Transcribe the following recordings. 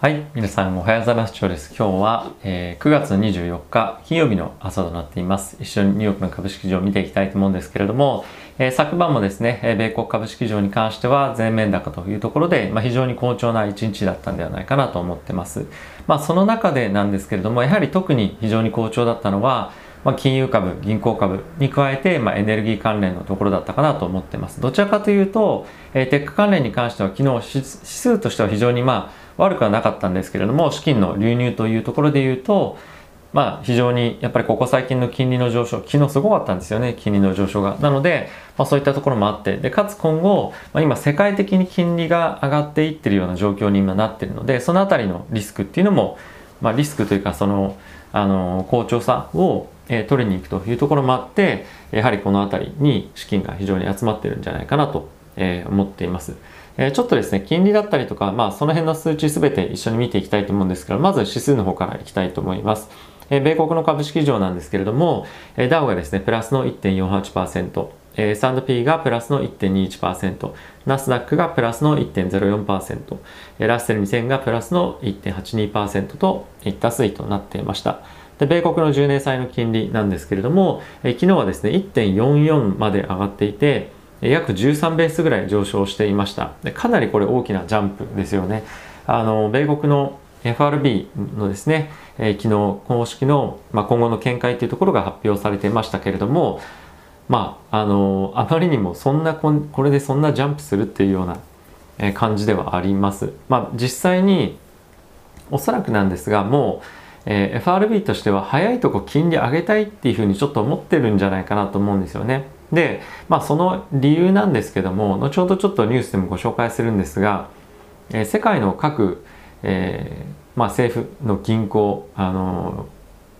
はい、皆さんおはようございます。今日です。今日は、えー、9月24日金曜日の朝となっています。一緒にニューヨークの株式市場を見ていきたいと思うんですけれども、えー、昨晩もですね、え米国株式市場に関しては全面高というところで、まあ、非常に好調な一日だったんではないかなと思ってます。まあ、その中でなんですけれども、やはり特に非常に好調だったのは、まあ、金融株、銀行株に加えて、まあ、エネルギー関連のところだったかなと思ってます。どちらかというと、えー、テック関連に関しては昨日指数としては非常にまあ悪くはなかったんですけれども資金の流入というところで言うとまあ非常にやっぱりここ最近の金利の上昇昨日すごかったんですよね金利の上昇がなので、まあ、そういったところもあってでかつ今後、まあ、今世界的に金利が上がっていってるような状況に今なってるのでそのあたりのリスクっていうのも、まあ、リスクというかそのあの好調さを、えー、取りに行くというところもあってやはりこの辺りに資金が非常に集まってるんじゃないかなと、えー、思っています。えちょっとですね、金利だったりとか、まあ、その辺の数値すべて一緒に見ていきたいと思うんですけど、まず指数の方からいきたいと思います。え米国の株式市場なんですけれども、えダウがですね、プラスの1.48%、えー、S&P がプラスの1.21%、ナスダックがプラスの1.04%、えラッセル2000がプラスの1.82%といった推移となっていました。で米国の10年債の金利なんですけれども、え昨日はですね、1.44まで上がっていて、約13ベースぐらい上昇していましたでかなりこれ大きなジャンプですよねあの米国の FRB のですね、えー、昨日公式の、まあ、今後の見解というところが発表されていましたけれどもまああのあまりにもそんなこれでそんなジャンプするっていうような感じではあります。まあ、実際におそらくなんですがもう、えー、FRB としては早いとこ金利上げたいっていうふうにちょっと思ってるんじゃないかなと思うんですよね。で、まあ、その理由なんですけども後ほどちょっとニュースでもご紹介するんですが、えー、世界の各、えーまあ、政府の銀行、あの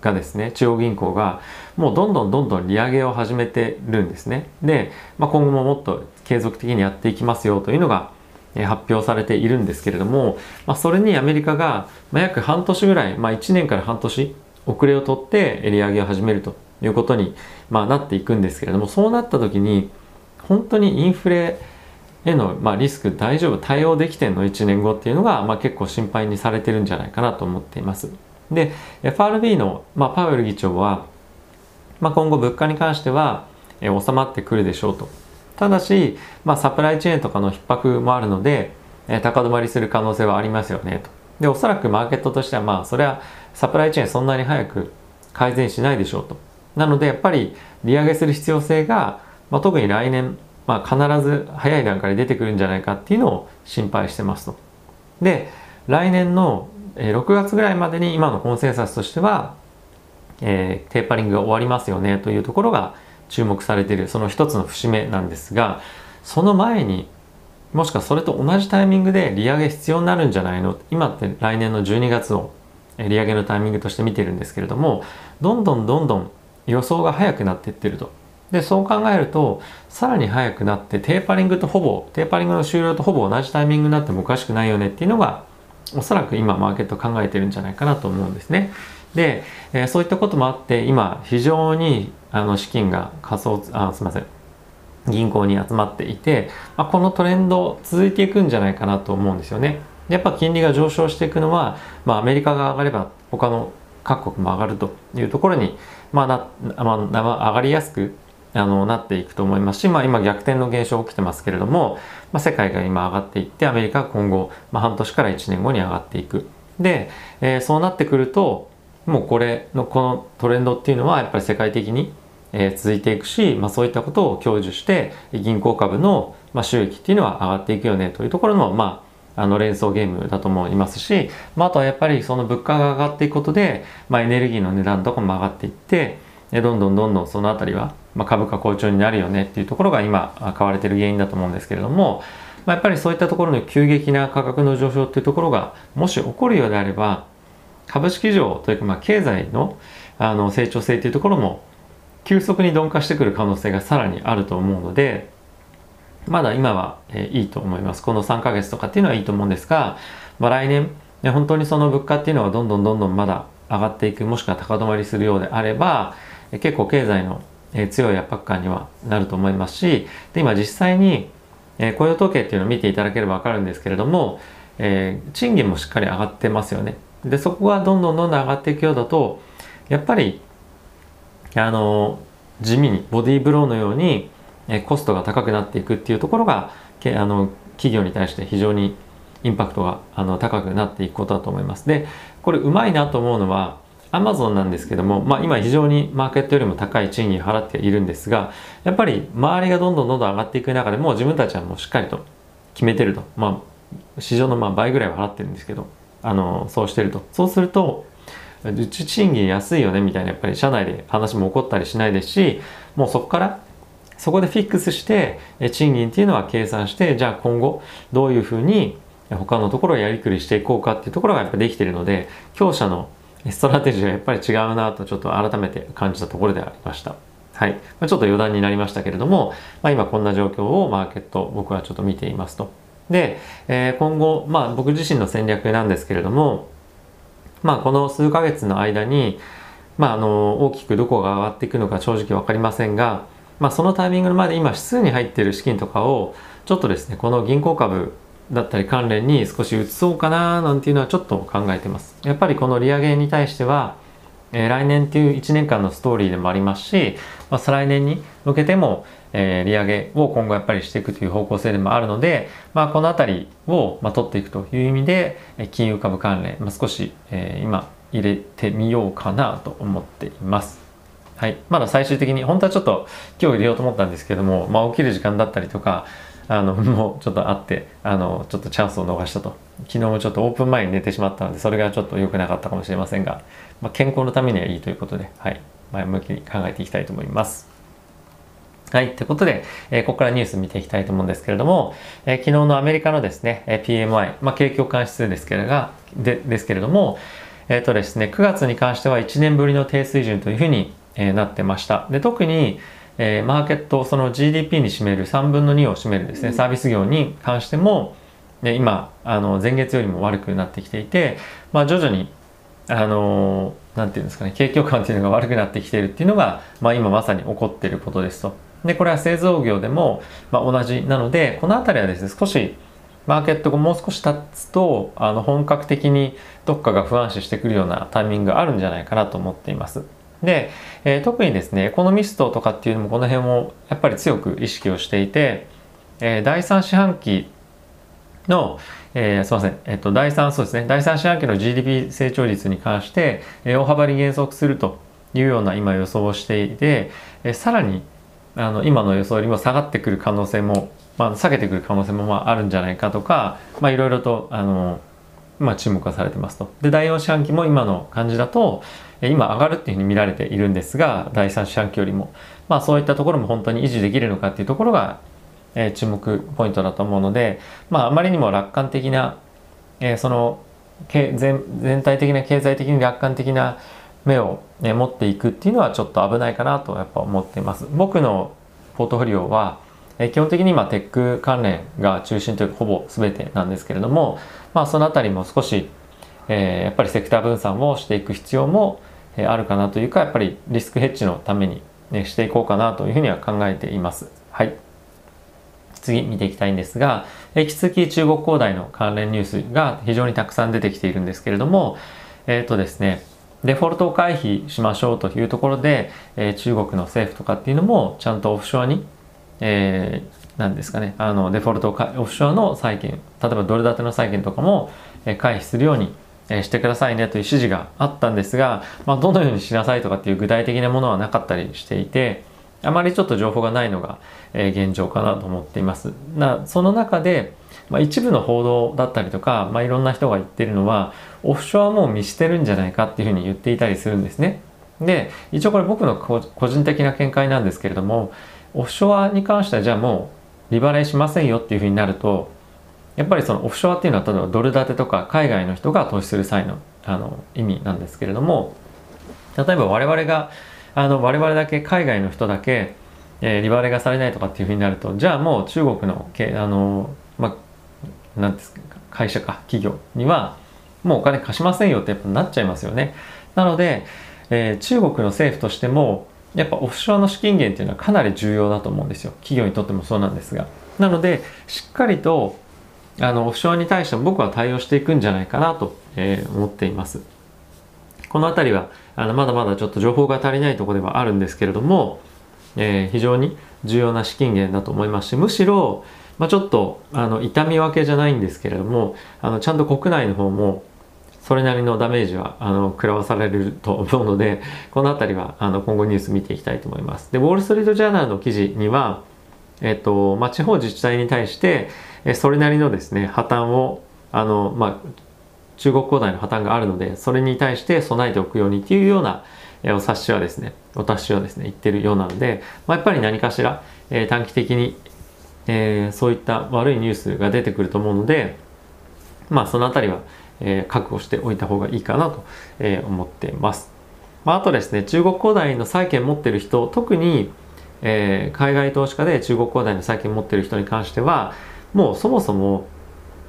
ー、がですね中央銀行がもうどんどんどんどん利上げを始めてるんですね。で、まあ、今後ももっと継続的にやっていきますよというのが発表されているんですけれども、まあ、それにアメリカが約半年ぐらい、まあ、1年から半年遅れをとって利上げを始めるということに、まあ、なっていくんですけれどもそうなった時に本当にインフレへの、まあ、リスク大丈夫対応できてんの？1年後っていうのが、まあ、結構心配にされてるんじゃないかなと思っています。で FRB の、まあ、パウエル議長は、まあ、今後物価に関しては、え収まってくるでしょうと。ただし、まあ、サプライチェーンとかの逼迫もあるので、え高止まりする可能性はありますよねと。でおそらくマーケットとしてはまあそれはサプライチェーンそんなに早く改善しないでしょうと。なのでやっぱり利上げする必要性が、まあ、特に来年、まあ、必ず早い段階で出てくるんじゃないかっていうのを心配してますと。で来年の6月ぐらいまでに今のコンセンサスとしては、えー、テーパリングが終わりますよねというところが注目されているその一つの節目なんですがその前にもしくはそれと同じタイミングで利上げ必要になるんじゃないの？今って来年の12月を利上げのタイミングとして見てるんですけれどもどんどんどんどん予想が速くなっていってると。でそう考えるとさらに速くなってテーパリングとほぼテーパリングの終了とほぼ同じタイミングになってもおかしくないよねっていうのがおそらく今マーケット考えてるんじゃないかなと思うんですね。で、えー、そういったこともあって今非常にあの資金が仮想あすみません銀行に集まっていて、まあ、このトレンド続いていくんじゃないかなと思うんですよね。やっぱ金利が上昇していくのは、まあ、アメリカが上がれば他の各国も上がるというところに、まあなまあ、上がりやすくあのなっていくと思いますし、まあ、今逆転の現象起きてますけれども、まあ、世界が今上がっていってアメリカが今後、まあ、半年から1年後に上がっていく。で、えー、そうなってくるともうこれのこのトレンドっていうのはやっぱり世界的に、えー、続いていくし、まあ、そういったことを享受して銀行株の、まあ、収益っていうのは上がっていくよねというところのまああの連想ゲームだと思いますし、まあ、あとはやっぱりその物価が上がっていくことで、まあ、エネルギーの値段とかも上がっていってどんどんどんどんその辺りは、まあ、株価好調になるよねっていうところが今買われてる原因だと思うんですけれども、まあ、やっぱりそういったところの急激な価格の上昇っていうところがもし起こるようであれば株式市場というかまあ経済のあの成長性っていうところも急速に鈍化してくる可能性がさらにあると思うのでまだ今は、えいいと思います。この3ヶ月とかっていうのはいいと思うんですが、まあ、来年、ね、本当にその物価っていうのはどんどんどんどんまだ上がっていく、もしくは高止まりするようであれば、え結構経済の、え強い圧迫感にはなると思いますし、で今実際に、え雇用統計っていうのを見ていただければわかるんですけれども、えー、賃金もしっかり上がってますよね。でそこがどんどんどんどん上がっていくようだとやっぱりあの地味にボディーブローのように、え、コストが高くなっていくっていうところがけあの企業に対して非常にインパクトがあの高くなっていくことだと思います。でこれうまいなと思うのはアマゾンなんですけども、まあ、今非常にマーケットよりも高い賃金払っているんですがやっぱり周りがどんどんどんどん上がっていく中でもう自分たちはもうしっかりと決めてると、まあ、市場のまあ倍ぐらいは払ってるんですけどあのそうしてるとそうするとうち賃金安いよねみたいなやっぱり社内で話も起こったりしないですしもうそこからそこでフィックスして賃金っていうのは計算してじゃあ今後どういうふうに他のところをやりくりしていこうかっていうところがやっぱできているので強者のストラテジーはやっぱり違うなとちょっと改めて感じたところでありました。はい。まあ、ちょっと余談になりましたけれども、まあ、今こんな状況をマーケット、僕はちょっと見ていますと。で、えー、今後、まあ僕自身の戦略なんですけれども、まあこの数ヶ月の間に、まああの、大きくどこが上がっていくのか正直わかりませんが、まあそのタイミングまで今指数に入っている資金とかを、ちょっとですね、この銀行株だったり関連に少し移そうかななんていうのはちょっと考えてます。やっぱりこの利上げに対しては、えー、来年っていう1年間のストーリーでもありますし、まあ、再来年に向けても、えー、利上げを今後やっぱりしていくという方向性でもあるので、まあ、この辺りを、まあ、取っていくという意味で、金融株関連、まあ、少し、えー、今入れてみようかなと思っています。はい。まだ最終的に、本当はちょっと今日入れようと思ったんですけども、まあ、起きる時間だったりとか、あの もうちょっとあってあのちょっとチャンスを逃したと昨日もちょっとオープン前に寝てしまったのでそれがちょっと良くなかったかもしれませんが、まあ、健康のためにはいいということで、はい、前向きに考えていきたいと思います。はい。ということで、えー、ここからニュース見ていきたいと思うんですけれども、えー、昨日のアメリカのですね、え PMI、まあ、景況感指数ですけれがでですけれども、えっ、ー、とですね、9月に関しては1年ぶりの低水準というふうに、えなってました。で、特に、えー、マーケットその GDP に占める3分の2を占めるですねサービス業に関しても、ね、今あの前月よりも悪くなってきていて、まあ、徐々にあのなんていうんですかね景況感っていうのが悪くなってきているっていうのが、まあ、今まさに起こっていることですと。でこれは製造業でも、まあ、同じなのでこの辺りはですね少しマーケットがもう少し経つとあの本格的にどっかが不安視してくるようなタイミングがあるんじゃないかなと思っています。で、えー、特にですねエコノミストとかっていうのもこの辺をやっぱり強く意識をしていて、えー、第3四半期の、えー、すみません、えっと、第3そうですね第3四半期の GDP 成長率に関して、えー、大幅に減速するというような今予想をしていて、えー、さらにあの今の予想よりも下がってくる可能性も、まあ、下げてくる可能性もまああるんじゃないかとか、まあ、いろいろとあの、まあ、注目はされてますと。で第4四半期も今の感じだと、今上がるっていうふうに見られているんですが第3四半期よりも、まあ、そういったところも本当に維持できるのかっていうところが、えー、注目ポイントだと思うので、まあ、あまりにも楽観的な、えー、その全全体的な経済的に楽観的な目を、ね、持っていくっていうのはちょっと危ないかなとやっぱ思っています。僕のポートフォリオは、えー、基本的に今テック関連が中心というかほぼ全てなんですけれども、まあ、そのあたりも少しえー、やっぱりセクター分散をしていく必要も、えあるかなというかやっぱりリスクヘッジのために、ね、していこうかなというふうには考えています。はい。次見ていきたいんですが、引き続き中国恒大の関連ニュースが非常にたくさん出てきているんですけれども、えっ、ー、とですね、デフォルトを回避しましょうというところで、えー、中国の政府とかっていうのもちゃんとオフショアに、えー、なんですかね、あのデフォルトをオフショアの債券、例えばドル建ての債券とかも、え回避するようにえしてくださいねという指示があったんですが、まあ、どのようにしなさいとかっていう具体的なものはなかったりしていてあまりちょっと情報がないのが、え現状かなと思っています。なその中で、まあ、一部の報道だったりとか、まあ、いろんな人が言ってるのはオフショアもう見捨てるんじゃないかっていうふうに言っていたりするんですね。で一応これ僕の個人的な見解なんですけれどもオフショアに関してはじゃあもう利払いしませんよっていうふうになるとやっぱりそのオフショアっていうのは例えばドル建てとか海外の人が投資する際のあの意味なんですけれども例えば我々があの我々だけ海外の人だけ、えー、利払いがされないとかっていうふうになるとじゃあもう中国のけあの、まあ、なんですか会社か企業にはもうお金貸しませんよってやっぱなっちゃいますよね。なので、えー、中国の政府としてもやっぱオフショアの資金源っていうのはかなり重要だと思うんですよ。企業にとってもそうなんですが。なのでしっかりとあのオプションに対しても僕は対応していくんじゃないかなと、えー、思っています。この辺りはあのまだまだちょっと情報が足りないところではあるんですけれども、えー、非常に重要な資金源だと思いますしむしろ、まあ、ちょっとあの痛み分けじゃないんですけれどもあのちゃんと国内の方もそれなりのダメージはあの食らわされると思うのでこの辺りはあの今後ニュース見ていきたいと思います。でウォール・ストリート・ジャーナルの記事には、えっとまあ、地方自治体に対してそれなりのですね破綻をあの、まあ、中国古代の破綻があるのでそれに対して備えておくようにっていうようなお察しはですねお達しはですね言ってるようなので、まあ、やっぱり何かしら、え、短期的に、えー、そういった悪いニュースが出てくると思うのでまあその辺りはえー、覚悟しておいた方がいいかなと、え、思ってます。まあ、あとですね中国古代の債券持ってる人特に、えー、海外投資家で中国古代の債券持ってる人に関してはもうそもそも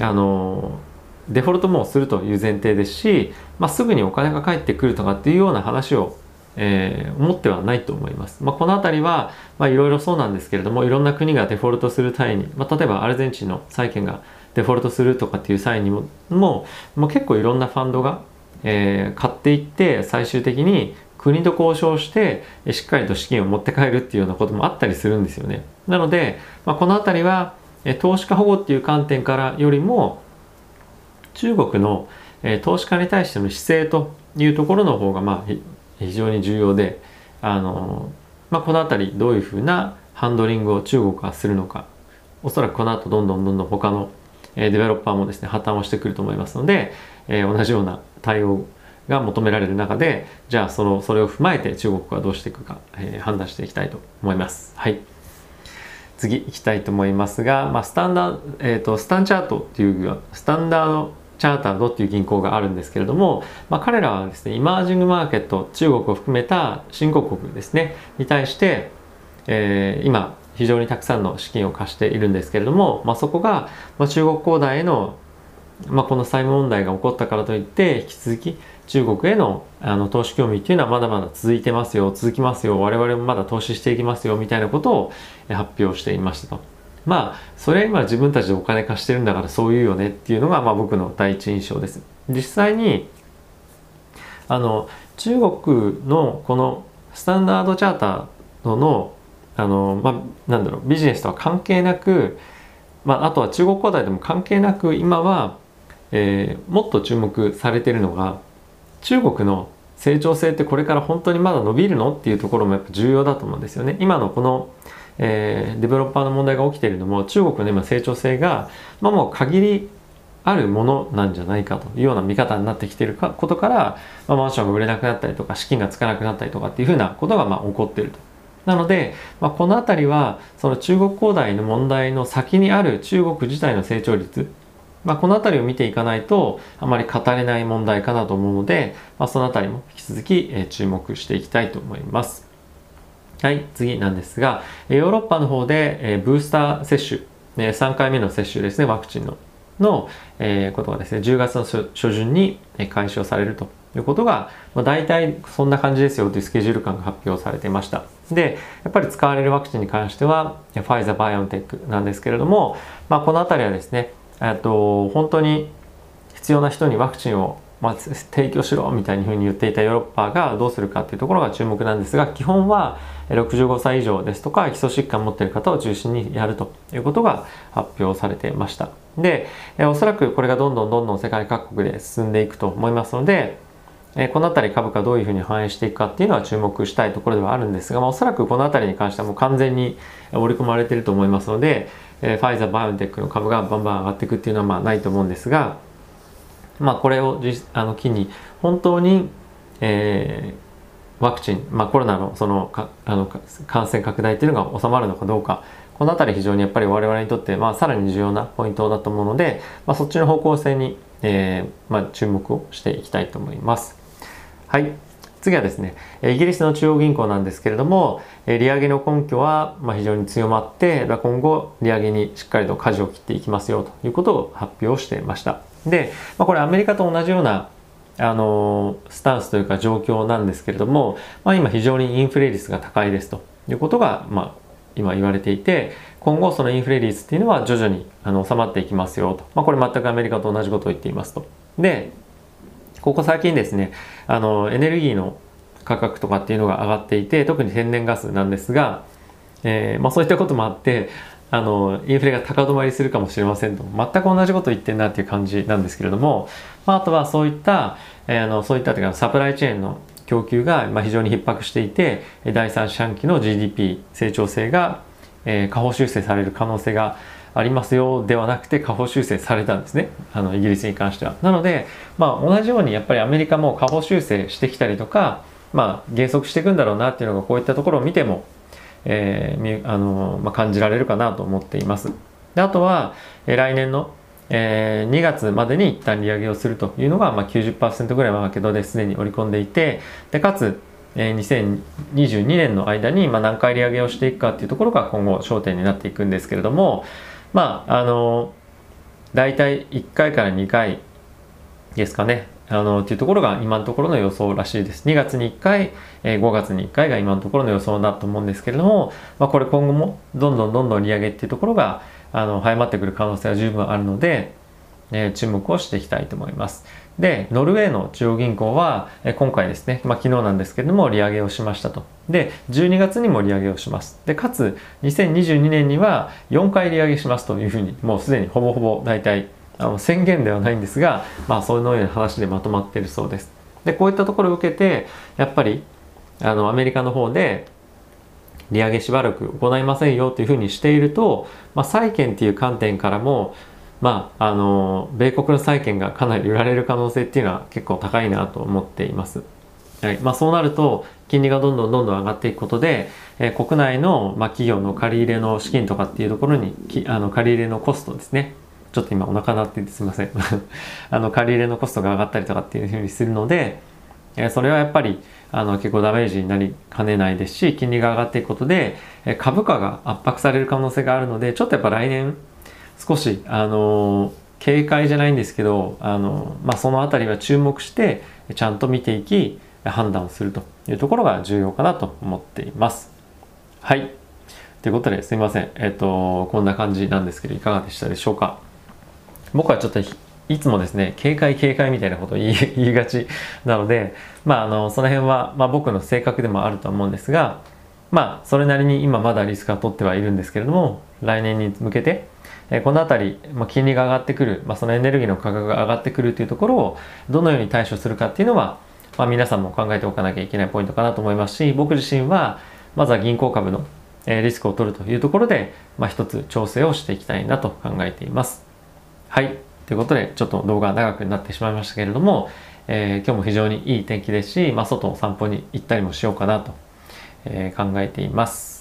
あのデフォルトもするという前提ですし、まあ、すぐにお金が返ってくるとかっていうような話をえー、思ってはないと思います。まあ、この辺りは、まあ、いろいろそうなんですけれどもいろんな国がデフォルトする際に、まあ、例えばアルゼンチンの債券がデフォルトするとかっていう際にももう結構いろんなファンドが、えー、買っていって最終的に国と交渉してしっかりと資金を持って帰るっていうようなこともあったりするんですよね。なので、まあ、この辺りは投資家保護っていう観点からよりも中国の投資家に対しての姿勢というところの方がまあ非常に重要であの、まあ、この辺りどういうふうなハンドリングを中国がするのかおそらくこの後どんどんどんどん他のデベロッパーもですね破綻をしてくると思いますので、同じような対応が求められる中でじゃあそのそれを踏まえて中国はどうしていくか、えー、判断していきたいと思います。はい次行きたいと思いますが、まあ、スタンダー、えーと、スタンチャートっていうスタンダードチャータードっていう銀行があるんですけれども、まあ、彼らはですねイマージングマーケット中国を含めた新興国ですねに対して、えー、今非常にたくさんの資金を貸しているんですけれども、まあ、そこが、まあ、中国恒大への、まあ、この債務問題が起こったからといって引き続き中国へのあの投資興味っていうのはまだまだ続いてますよ続きますよ我々もまだ投資していきますよみたいなことを発表していましたと。まあそれは今自分たちでお金貸してるんだからそういうよねっていうのがまあ僕の第一印象です。実際にあの中国のこのスタンダードチャーターのあの、まあ、なんだろうビジネスとは関係なく、まあ、あとは中国古代でも関係なく今は、えー、もっと注目されてるのが中国の成長性ってこれから本当にまだ伸びるのっていうところもやっぱ重要だと思うんですよね。今のこの、えー、デベロッパーの問題が起きているのも中国の今成長性が、まあ、もう限りあるものなんじゃないかというような見方になってきていることから、まあ、マンションが売れなくなったりとか資金がつかなくなったりとかっていうふうなことがまあ起こっていると。なので、まあ、この辺りはその中国恒大の問題の先にある中国自体の成長率、まあ、この辺りを見ていかないとあまり語れない問題かなと思うので、まあ、その辺りも引き続き、え注目していきたいと思います。はい、次なんですが、ヨーロッパの方で、えブースター接種、3回目の接種ですね、ワクチンの、の、えことがですね、10月の初旬に開始をされるということが、まあ、大体そんな感じですよというスケジュール感が発表されていました。で、やっぱり使われるワクチンに関しては、ファイザーバイオンテックなんですけれども、まあ、この辺りはですね、えっと本当に必要な人にワクチンをまあ、提供しろみたいにふうに言っていたヨーロッパがどうするかっていうところが注目なんですが基本は65歳以上ですとか基礎疾患を持っている方を中心にやるということが発表されていました。でおそらくこれがどんどんどんどん世界各国で進んでいくと思いますのでこの辺り株価どういうふうに反映していくかっていうのは注目したいところではあるんですが、まあ、おそらくこの辺りに関してはもう完全に織り込まれていると思いますので、えファイザー、バイオンテックの株がバンバン上がっていくっていうのはまあないと思うんですが、まあ、これをあの機に本当に、えー、ワクチン、まあ、コロナのそのかあの感染拡大っていうのが収まるのかどうかこの辺り非常にやっぱり我々にとって、まあ、さらに重要なポイントだと思うので、まあ、そっちの方向性に、えーまあ、注目をしていきたいと思います。はい。次はですね、イギリスの中央銀行なんですけれども、利上げの根拠は非常に強まって、今後利上げにしっかりと舵を切っていきますよということを発表していました。で、これアメリカと同じようなあのスタンスというか状況なんですけれども、まあ、今非常にインフレ率が高いですということが、まあ、今言われていて今後そのインフレ率っていうのは徐々にあの収まっていきますよと、まあ、これ全くアメリカと同じことを言っていますとでここ最近ですねあのエネルギーの価格とかっていうのが上がっていて特に天然ガスなんですが、えー、まあ、そういったこともあってあのインフレが高止まりするかもしれませんと。全く同じこと言ってんなっていう感じなんですけれども、まあ、あとはそういった、えー、あのそういったというかサプライチェーンの供給が非常に逼迫していて第3四半期の GDP 成長性が、えー、下方修正される可能性がありますよではなくて下方修正されたんですねあのイギリスに関しては。なので、まあ、同じようにやっぱりアメリカも下方修正してきたりとか、まあ、減速していくんだろうなっていうのがこういったところを見てもえー、あのまあ、感じられるかなと思っています。であとは、えー、来年の、えー、2月までに一旦利上げをするというのが、まあ90%ぐらいマーケットですでに織り込んでいてでかつ、えー、2022年の間に、まあ、何回利上げをしていくかっていうところが今後焦点になっていくんですけれどもまああの大体1回から2回ですかねあのっていうところが今のところの予想らしいです。2月に1回、えー、5月に1回が今のところの予想だと思うんですけれども、まあ、これ今後もどんどんどんどん利上げっていうところがあの早まってくる可能性は十分あるので、え、注目をしていきたいと思います。で、ノルウェーの中央銀行は、え、今回ですね、まあ、昨日なんですけれども利上げをしましたと。で、12月にも利上げをします。で、かつ2022年には4回利上げしますというふうに、もうすでにほぼほぼ大体あの宣言ではないんですが、まあ、そういうような話でまとまっているそうです。でこういったところを受けてやっぱりあのアメリカの方で利上げしばらく行いませんよというふうにしていると、まあ、債券っていう観点からも、まあ、あの米国の債券がかなり売られる可能性っていうのは結構高いなと思っています。はい。まあ、そうなると金利がどんどんどんどん上がっていくことで、えー、国内の、まあ、企業の借り入れの資金とかっていうところにきあの借り入れのコストですね。ちょっと今お腹鳴っててすいません。あの借り入れのコストが上がったりとかっていうふうにするので、えそれはやっぱりあの結構ダメージになりかねないですし金利が上がっていくことで、え株価が圧迫される可能性があるのでちょっとやっぱ来年少しあの警戒じゃないんですけどあの、まあ、その辺りは注目してちゃんと見ていき判断をするというところが重要かなと思っています。はい。ということですいません。えっ、と、こんな感じなんですけど、いかがでしたでしょうか？僕はちょっといつもですね警戒警戒みたいなことを言い 言いがちなのでまああのその辺は、まあ、僕の性格でもあると思うんですがまあそれなりに今まだリスクは取ってはいるんですけれども来年に向けてえこの辺り、まあ、金利が上がってくる、まあ、そのエネルギーの価格が上がってくるというところをどのように対処するかっていうのは、まあ、皆さんも考えておかなきゃいけないポイントかなと思いますし僕自身はまずは銀行株のリスクを取るというところで、まあ、一つ調整をしていきたいなと考えています。はい。ということで、ちょっと動画長くなってしまいましたけれども、えー、今日も非常にいい天気ですし、まあ、外を散歩に行ったりもしようかなと、えー、考えています。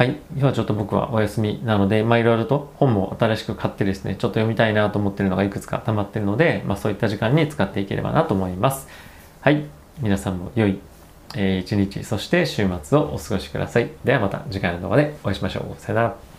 はい。今日はちょっと僕はお休みなので、まあいろいろと本も新しく買ってですね、ちょっと読みたいなと思ってるのがいくつか溜まってるので、まあそういった時間に使っていければなと思います。はい。皆さんも良い、えー、一日、そして週末をお過ごしください。ではまた次回の動画でお会いしましょう。さよなら。